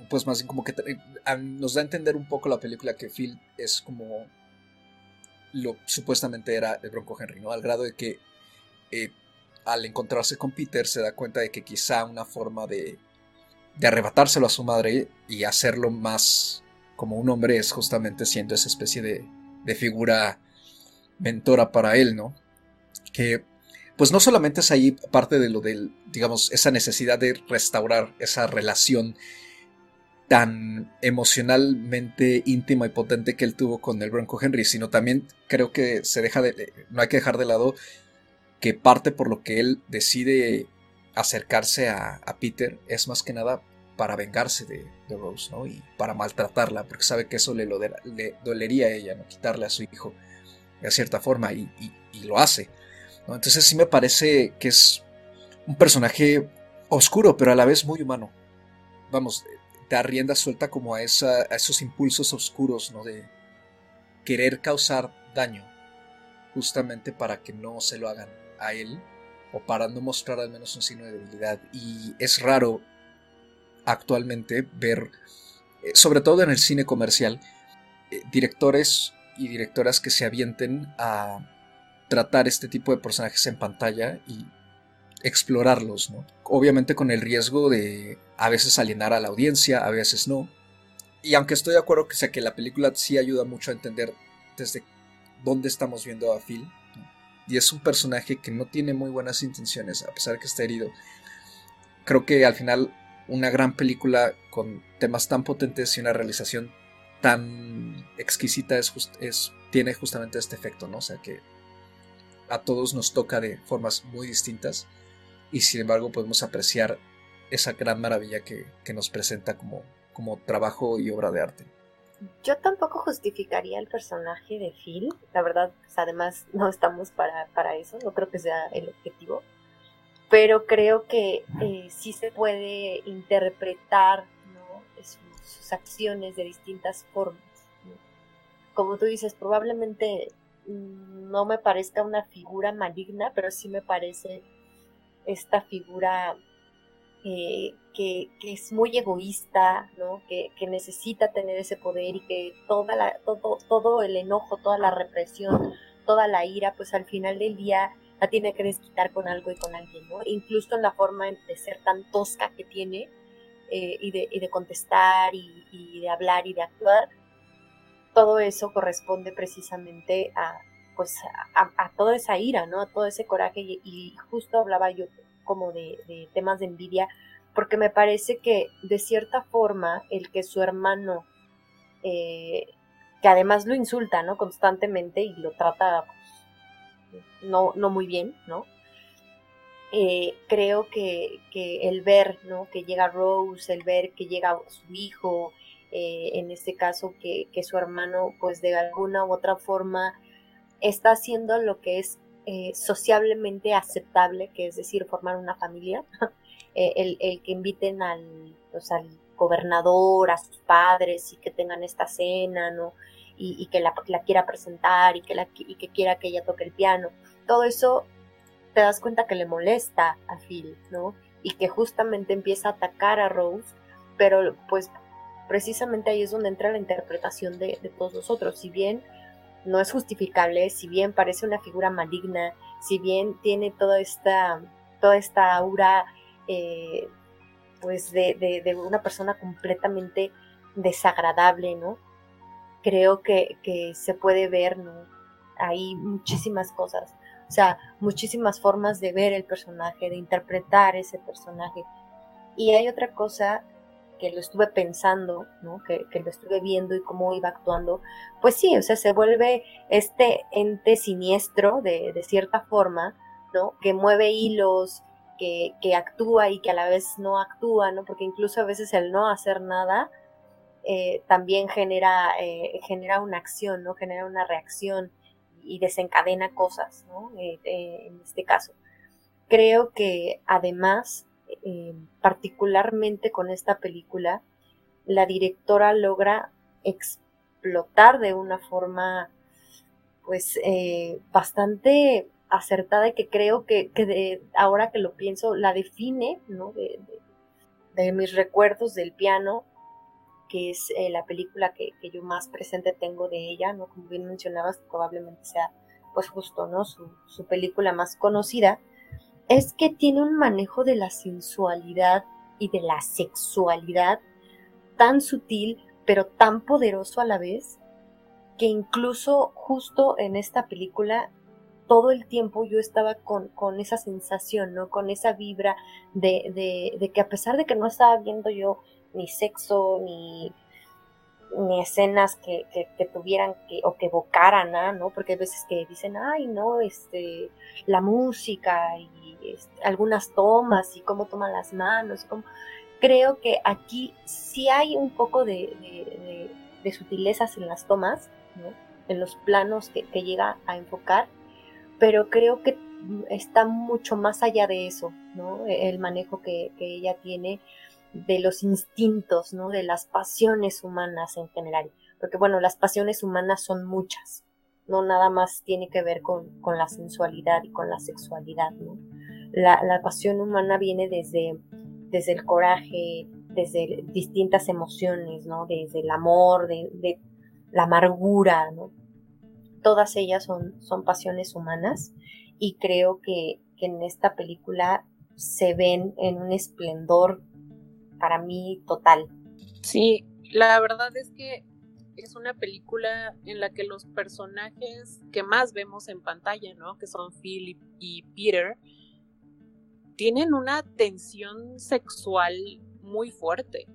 S3: pues más bien como que nos da a entender un poco la película que Phil es como lo supuestamente era el Bronco Henry, ¿no? Al grado de que eh, al encontrarse con Peter se da cuenta de que quizá una forma de, de arrebatárselo a su madre y hacerlo más como un hombre es justamente siendo esa especie de, de figura mentora para él, ¿no? Que pues no solamente es ahí parte de lo del, digamos, esa necesidad de restaurar esa relación tan emocionalmente íntima y potente que él tuvo con el Bronco Henry, sino también creo que se deja de, no hay que dejar de lado que parte por lo que él decide acercarse a, Peter es más que nada para vengarse de, Rose, ¿no? Y para maltratarla, porque sabe que eso le, le dolería a ella, ¿no? Quitarle a su hijo de cierta forma y, lo hace. Entonces sí me parece que es un personaje oscuro, pero a la vez muy humano. Vamos, da rienda suelta como a, a esos impulsos oscuros, ¿no? De querer causar daño, justamente para que no se lo hagan a él, o para no mostrar al menos un signo de debilidad. Y es raro actualmente ver, eh, sobre todo en el cine comercial, eh, directores y directoras que se avienten a tratar este tipo de personajes en pantalla y explorarlos, ¿no? Obviamente con el riesgo de a veces alienar a la audiencia, a veces no. Y aunque estoy de acuerdo que, sea, que la película sí ayuda mucho a entender desde dónde estamos viendo a Phil, y es un personaje que no tiene muy buenas intenciones, a pesar de que está herido. Creo que al final una gran película con temas tan potentes y una realización tan exquisita es, es, tiene justamente este efecto, ¿no? O sea que a todos nos toca de formas muy distintas y sin embargo podemos apreciar esa gran maravilla que, nos presenta como, como trabajo y obra de arte.
S4: Yo tampoco justificaría el personaje de Phil, la verdad, pues, además no estamos para, para, eso, no creo que sea el objetivo, pero creo que eh, sí se puede interpretar sus acciones de distintas formas. Como tú dices, probablemente mm, no me parezca una figura maligna, pero sí me parece esta figura eh, que, es muy egoísta, ¿no? que, necesita tener ese poder y que toda la, todo, todo el enojo, toda la represión, toda la ira, pues al final del día la tiene que desquitar con algo y con alguien, ¿no? Incluso en la forma de ser tan tosca que tiene, eh, y, de, y, de, contestar y, de hablar y de actuar, todo eso corresponde precisamente a, pues, a, toda esa ira, ¿no? A todo ese coraje y, justo hablaba yo como de, de temas de envidia, porque me parece que de cierta forma el que su hermano, eh, que además lo insulta, ¿no? Constantemente y lo trata pues, no, no muy bien, ¿no? Eh, creo que, que, el ver, ¿no? Que llega Rose, el ver que llega su hijo, eh, en este caso que, que, su hermano, pues de alguna u otra forma está haciendo lo que es eh, sociablemente aceptable, que es decir, formar una familia, eh, el, el, que inviten al, pues, al gobernador, a sus padres y que tengan esta cena, ¿no? Y, y que la, la, quiera presentar y que, la, y que quiera que ella toque el piano. Todo eso te das cuenta que le molesta a Phil, ¿no? Y que justamente empieza a atacar a Rose, pero pues precisamente ahí es donde entra la interpretación de, todos nosotros. Si bien no es justificable, si bien parece una figura maligna, si bien tiene toda esta, toda esta aura eh, pues de, de, de, una persona completamente desagradable, ¿no? Creo que, que se puede ver, ¿no? Hay muchísimas cosas, o sea, muchísimas formas de ver el personaje, de interpretar ese personaje. Y hay otra cosa que lo estuve pensando, ¿no? Que, que, lo estuve viendo y cómo iba actuando, pues sí, o sea, se vuelve este ente siniestro de, de cierta forma, ¿no? Que mueve hilos, que, que, actúa y que a la vez no actúa, ¿no? Porque incluso a veces el no hacer nada eh, también genera, eh, genera una acción, ¿no? Genera una reacción y desencadena cosas, ¿no? Eh, en este caso. Creo que además eh, particularmente con esta película, la directora logra explotar de una forma pues eh, bastante acertada y que creo que, que de, ahora que lo pienso la define ¿no? de mis recuerdos del piano que es eh, la película que, que, yo más presente tengo de ella, ¿no? Como bien mencionabas, probablemente sea pues justo, ¿no? Su, su película más conocida, es que tiene un manejo de la sensualidad y de la sexualidad tan sutil, pero tan poderoso a la vez, que incluso justo en esta película todo el tiempo yo estaba con, con esa sensación, ¿no? Con esa vibra de, de, de, que a pesar de que no estaba viendo yo ni sexo, ni, ni escenas que, que, que, tuvieran que, o que evocaran, ¿ah? ¿no? Porque hay veces que dicen, ay, no, este, la música y este, algunas tomas y cómo toman las manos, cómo... creo que aquí sí hay un poco de, sutilezas en las tomas, ¿no? En los planos que, llega a enfocar, pero creo que está mucho más allá de eso, ¿no? El manejo que ella tiene de los instintos, ¿no? De las pasiones humanas en general. Porque bueno, las pasiones humanas son muchas. No nada más tiene que ver con, con la sensualidad y con la sexualidad, ¿no? La, la, pasión humana viene desde, desde el coraje, desde distintas emociones, ¿no? Desde el amor, de, la amargura, ¿no? Todas ellas son, son pasiones humanas y creo que, que en esta película se ven en un esplendor para mí total.
S5: Sí, la verdad es que es una película en la que los personajes que más vemos en pantalla, ¿no? Que son Philip y Peter, tienen una tensión sexual muy fuerte,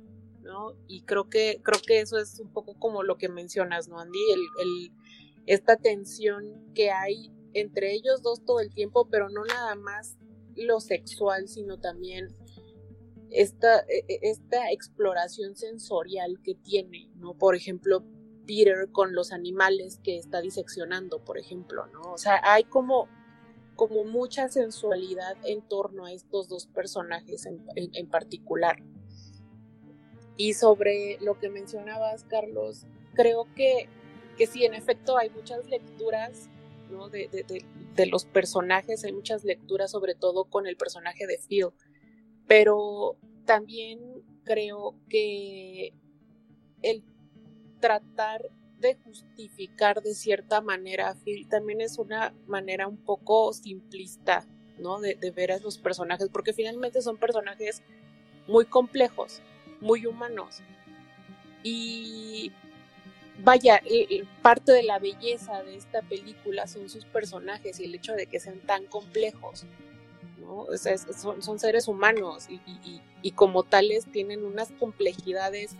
S5: ¿no? Y creo que, creo que eso es un poco como lo que mencionas, ¿no, Andy? El, el, esta tensión que hay entre ellos dos todo el tiempo, pero no nada más lo sexual, sino también esta, esta exploración sensorial que tiene, ¿no? Por ejemplo, Peter con los animales que está diseccionando, por ejemplo, ¿no? O sea, hay como, como mucha sensualidad en torno a estos dos personajes en, en, en particular. Y sobre lo que mencionabas, Carlos, creo que, que sí, en efecto, hay muchas lecturas ¿no? de, de, de, de los personajes, hay muchas lecturas, sobre todo con el personaje de Phil pero también creo que el tratar de justificar de cierta manera a Phil también es una manera un poco simplista, ¿no? De, ver a esos personajes, porque finalmente son personajes muy complejos, muy humanos. Y vaya, parte de la belleza de esta película son sus personajes y el hecho de que sean tan complejos, ¿no? O sea, son, son, seres humanos y, y, y, como tales tienen unas complejidades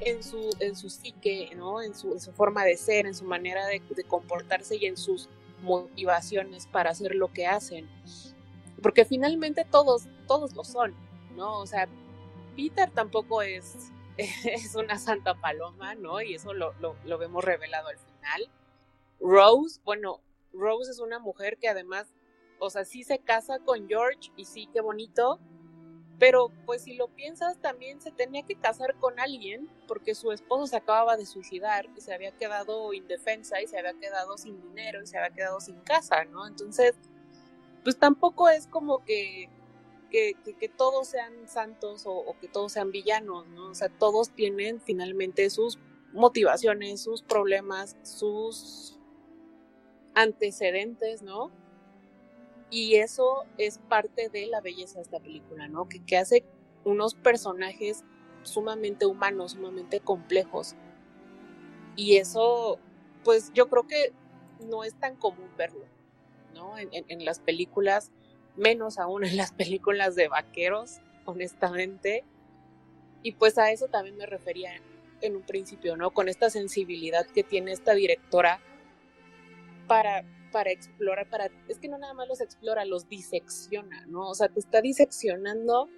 S5: en su, en su psique, ¿no? En su, en su forma de ser, en su manera de, de comportarse y en sus motivaciones para hacer lo que hacen. Porque finalmente todos, todos lo son, ¿no? O sea, Peter tampoco es, es una santa paloma, ¿no? Y eso lo, lo, lo vemos revelado al final. Rose, bueno, Rose es una mujer que además, o sea, sí se casa con George y sí, qué bonito, pero pues si lo piensas, también se tenía que casar con alguien porque su esposo se acababa de suicidar y se había quedado indefensa y se había quedado sin dinero y se había quedado sin casa, ¿no? Entonces, pues tampoco es como que, que, que, que todos sean santos o, o, que todos sean villanos, ¿no? O sea, todos tienen finalmente sus motivaciones, sus problemas, sus antecedentes, ¿no? Y eso es parte de la belleza de esta película, ¿no? Que, que hace unos personajes sumamente humanos, sumamente complejos. Y eso, pues yo creo que no es tan común verlo, ¿no? En, en, en las películas, menos aún en las películas de vaqueros, honestamente. Y pues a eso también me refería en un principio, ¿no? Con esta sensibilidad que tiene esta directora para, para explorar, para, es que no nada más los explora, los disecciona, ¿no? O sea, te está diseccionando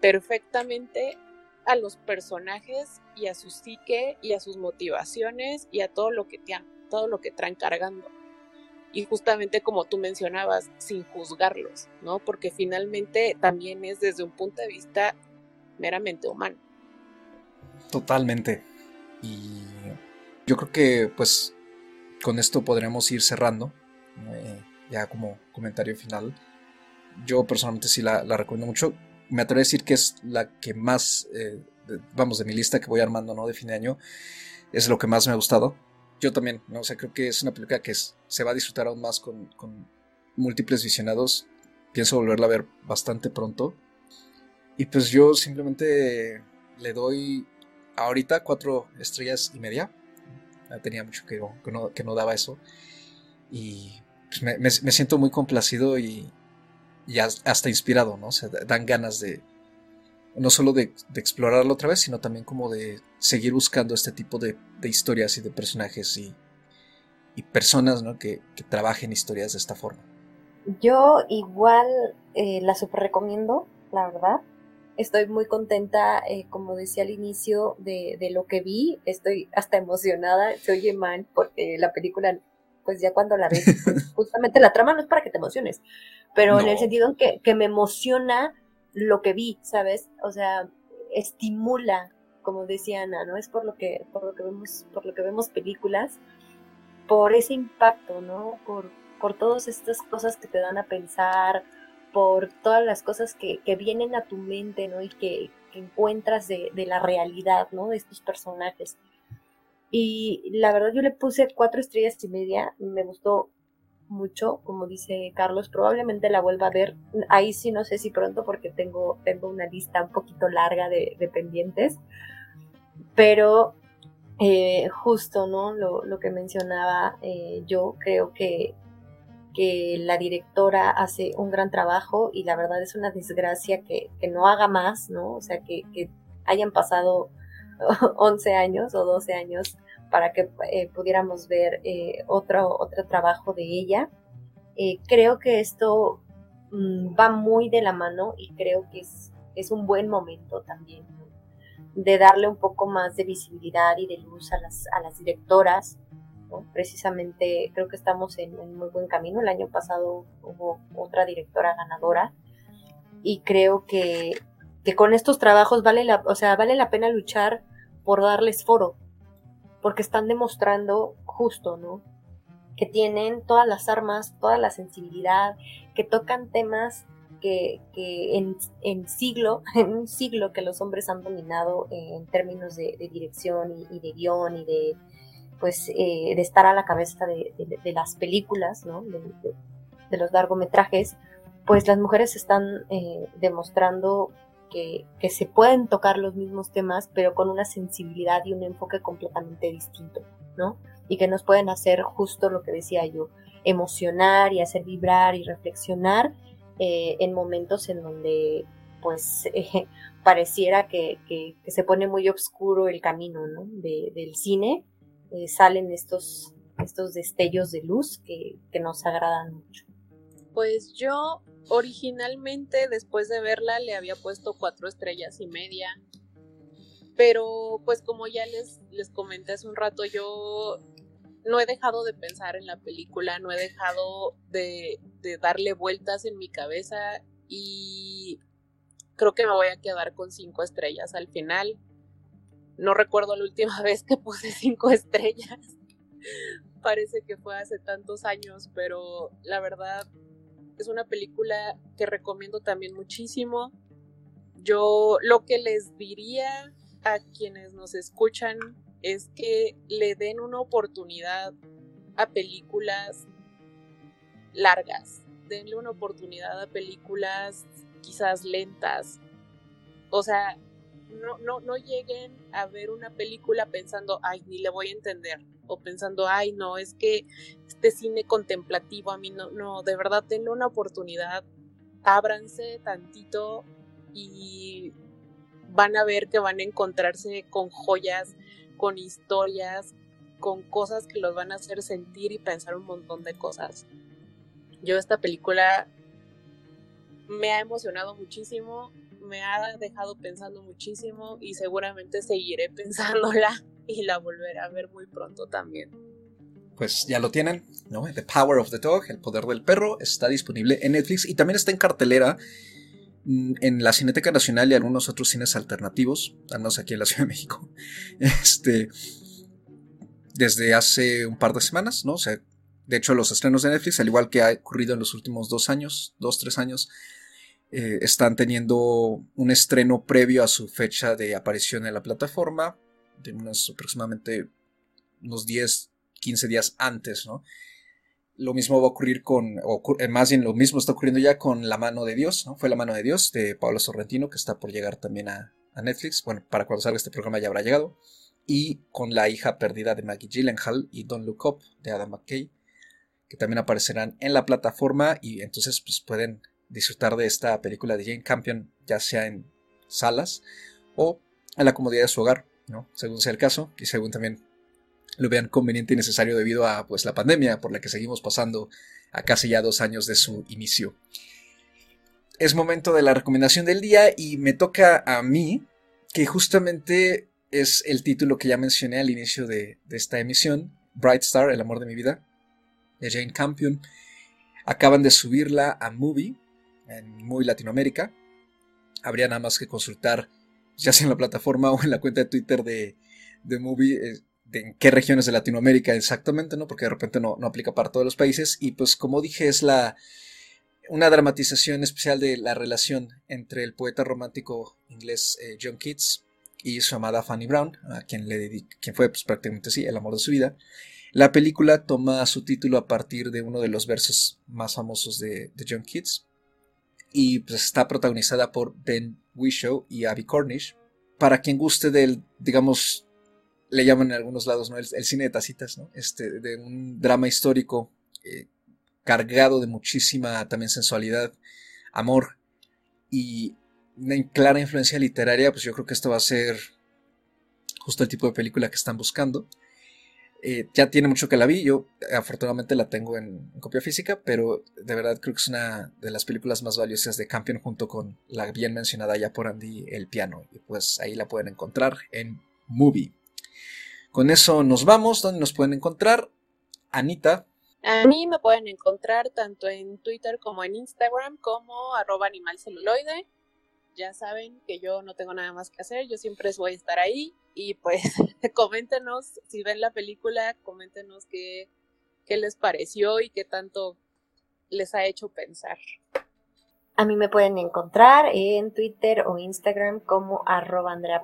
S5: perfectamente a los personajes y a su psique y a sus motivaciones y a todo lo que te han, todo lo que traen cargando. Y justamente como tú mencionabas, sin juzgarlos, ¿no? Porque finalmente también es desde un punto de vista meramente humano.
S3: Totalmente. Y yo creo que pues con esto podremos ir cerrando. Eh, ya como comentario final. Yo personalmente sí la, recomiendo mucho. Me atrevo a decir que es la que más, eh, vamos, de mi lista que voy armando, ¿no? De fin de año. Es lo que más me ha gustado. Yo también, ¿no? O creo que es una película que se va a disfrutar aún más con, con múltiples visionados. Pienso volverla a ver bastante pronto. Y pues yo simplemente le doy ahorita cuatro estrellas y media. Tenía mucho que, que, no, que no daba eso. Y pues me, siento muy complacido y, hasta inspirado, ¿no? O sea, dan ganas de no solo de, explorarlo otra vez, sino también como de seguir buscando este tipo de, historias y de personajes y, personas, ¿no? Que, trabajen historias de esta forma.
S4: Yo igual eh, la super recomiendo, la verdad estoy muy contenta, eh, como decía al inicio, de, lo que vi. Estoy hasta emocionada. Se oye mal porque la película, pues ya cuando la ves, pues justamente la trama no es para que te emociones, pero no. en el sentido en que, que me emociona lo que vi, ¿sabes? O sea, estimula, como decía Ana, ¿no? Es por lo que, por lo que vemos, por lo que vemos películas, por ese impacto, ¿no? Por, por todas estas cosas que te dan a pensar, por todas las cosas que, que, vienen a tu mente, ¿no? Y que, que encuentras de, de, la realidad, ¿no? De estos personajes. Y la verdad yo le puse cuatro estrellas y media, me gustó mucho, como dice Carlos, probablemente la vuelva a ver, ahí sí no sé si pronto porque tengo, tengo una lista un poquito larga de, pendientes, pero eh, justo, ¿no? Lo, lo que mencionaba eh, yo, creo que que la directora hace un gran trabajo y la verdad es una desgracia que, que no haga más, ¿no? O sea, que, que, hayan pasado 11 años o 12 años para que eh, pudiéramos ver eh, otro, otro trabajo de ella. Eh, creo que esto mmm, va muy de la mano y creo que es, es un buen momento también de darle un poco más de visibilidad y de luz a las, a las directoras. Precisamente creo que estamos en, en, muy buen camino. El año pasado hubo otra directora ganadora y creo que, que con estos trabajos vale la, o sea, vale la pena luchar por darles foro, porque están demostrando justo, ¿no? Que tienen todas las armas, toda la sensibilidad, que tocan temas que, en, en, siglo, en un siglo que los hombres han dominado en términos de, dirección y, de guion y de, pues eh, de estar a la cabeza de, las películas, ¿no? de, de, los largometrajes, pues las mujeres están eh, demostrando que, que, se pueden tocar los mismos temas, pero con una sensibilidad y un enfoque completamente distinto, ¿no? Y que nos pueden hacer justo lo que decía yo, emocionar y hacer vibrar y reflexionar eh, en momentos en donde pues eh, pareciera que, que, se pone muy oscuro el camino ¿no? de, del cine, eh, salen estos, estos destellos de luz que, que nos agradan mucho.
S5: Pues yo originalmente después de verla le había puesto cuatro estrellas y media. Pero pues como ya les, les comenté hace un rato, yo no he dejado de pensar en la película, no he dejado de, de darle vueltas en mi cabeza y creo que me voy a quedar con cinco estrellas al final. No recuerdo la última vez que puse cinco estrellas. Parece que fue hace tantos años, pero la verdad es una película que recomiendo también muchísimo. Yo lo que les diría a quienes nos escuchan es que le den una oportunidad a películas largas. Denle una oportunidad a películas quizás lentas. O sea, no, no, no lleguen a ver una película pensando, ay, ni le voy a entender. O pensando, ay, no, es que este cine contemplativo a mí no, no, de verdad denle una oportunidad, ábranse tantito y van a ver que van a encontrarse con joyas, con historias, con cosas que los van a hacer sentir y pensar un montón de cosas. Yo esta película me ha emocionado muchísimo, me ha dejado pensando muchísimo y seguramente seguiré pensándola y la volveré a ver muy pronto también.
S3: Pues ya lo tienen, ¿no? The Power of the Dog, El Poder del Perro, está disponible en Netflix y también está en cartelera mm, en la Cineteca Nacional y algunos otros cines alternativos, al aquí en la Ciudad de México. Este, desde hace un par de semanas, ¿no? De hecho, los estrenos de Netflix, al igual que ha ocurrido en los últimos dos años, dos, tres años, eh, están teniendo un estreno previo a su fecha de aparición en la plataforma, de unos aproximadamente unos 10, 15 días antes, ¿no? Lo mismo va a ocurrir con, o eh, más bien lo mismo está ocurriendo ya con La mano de Dios, ¿no? Fue La mano de Dios de Pablo Sorrentino, que está por llegar también a, Netflix. Bueno, para cuando salga este programa ya habrá llegado. Y con La hija perdida de Maggie Gyllenhaal y Don't Look Up de Adam McKay que también aparecerán en la plataforma y entonces pues, pueden disfrutar de esta película de Jane Campion ya sea en salas o en la comodidad de su hogar, ¿no? según sea el caso y según también lo vean conveniente y necesario debido a pues, la pandemia por la que seguimos pasando a casi ya dos años de su inicio. Es momento de la recomendación del día y me toca a mí, que justamente es el título que ya mencioné al inicio de, de esta emisión, Bright Star, el amor de mi vida, de Jane Campion. Acaban de subirla a Movie, en Movie Latinoamérica. Habría nada más que consultar, ya sea en la plataforma o en la cuenta de Twitter de, de Movie, eh, de en qué regiones de Latinoamérica exactamente, ¿no? Porque de repente no, no aplica para todos los países. Y pues como dije, es la una dramatización especial de la relación entre el poeta romántico inglés eh, John Keats y su amada Fanny Brown, a quien le quien fue pues, prácticamente sí el amor de su vida. La película toma su título a partir de uno de los versos más famosos de, John Keats y pues, está protagonizada por Ben Whishaw y Abby Cornish. Para quien guste del, digamos, le llaman en algunos lados, ¿no? El, cine de tacitas, ¿no? Este, de un drama histórico eh, cargado de muchísima también sensualidad, amor y una clara influencia literaria, pues yo creo que esto va a ser justo el tipo de película que están buscando. Eh, ya tiene mucho que la vi, yo afortunadamente la tengo en, copia física, pero de verdad creo que es una de las películas más valiosas de Campion junto con la bien mencionada ya por Andy El Piano. Y pues ahí la pueden encontrar en Movie. Con eso nos vamos, ¿dónde nos pueden encontrar? Anita.
S5: A mí me pueden encontrar tanto en Twitter como en Instagram como arroba animalceluloide. Ya saben que yo no tengo nada más que hacer, yo siempre voy a estar ahí y pues coméntenos, si ven la película, coméntenos qué, qué les pareció y qué tanto les ha hecho pensar.
S4: A mí me pueden encontrar en Twitter o Instagram como arroba Andrea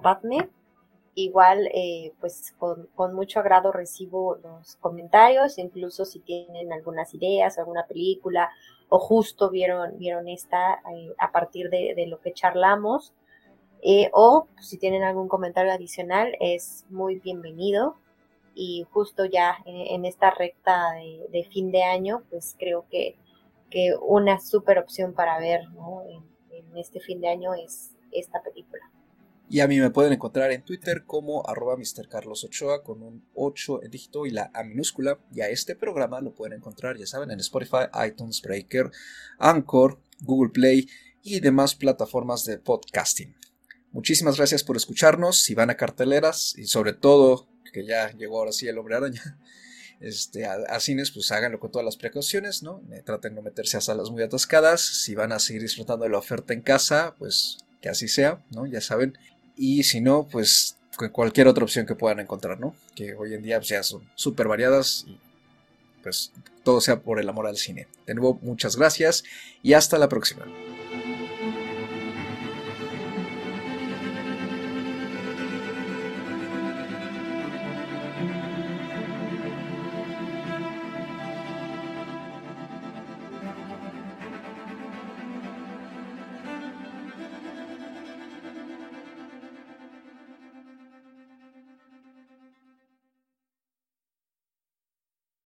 S4: Igual, eh, pues con, con, mucho agrado recibo los comentarios, incluso si tienen algunas ideas, alguna película o justo vieron, vieron esta a partir de, lo que charlamos, eh, o si tienen algún comentario adicional, es muy bienvenido. Y justo ya en, esta recta de, fin de año, pues creo que, que una super opción para ver ¿no? en este fin de año es esta película.
S3: Y a mí me pueden encontrar en Twitter como arroba Mr. Carlos Ochoa con un 8 en dígito y la A minúscula. Y a este programa lo pueden encontrar, ya saben, en Spotify, iTunes, Breaker, Anchor, Google Play y demás plataformas de podcasting. Muchísimas gracias por escucharnos. Si van a carteleras y sobre todo, que ya llegó ahora sí el hombre araña, este, a, cines, pues háganlo con todas las precauciones, ¿no? Traten de no meterse a salas muy atascadas. Si van a seguir disfrutando de la oferta en casa, pues que así sea, ¿no? Ya saben. Y si no, pues cualquier otra opción que puedan encontrar, ¿no? Que hoy en día pues, ya son súper variadas y pues todo sea por el amor al cine. De nuevo, muchas gracias y hasta la próxima.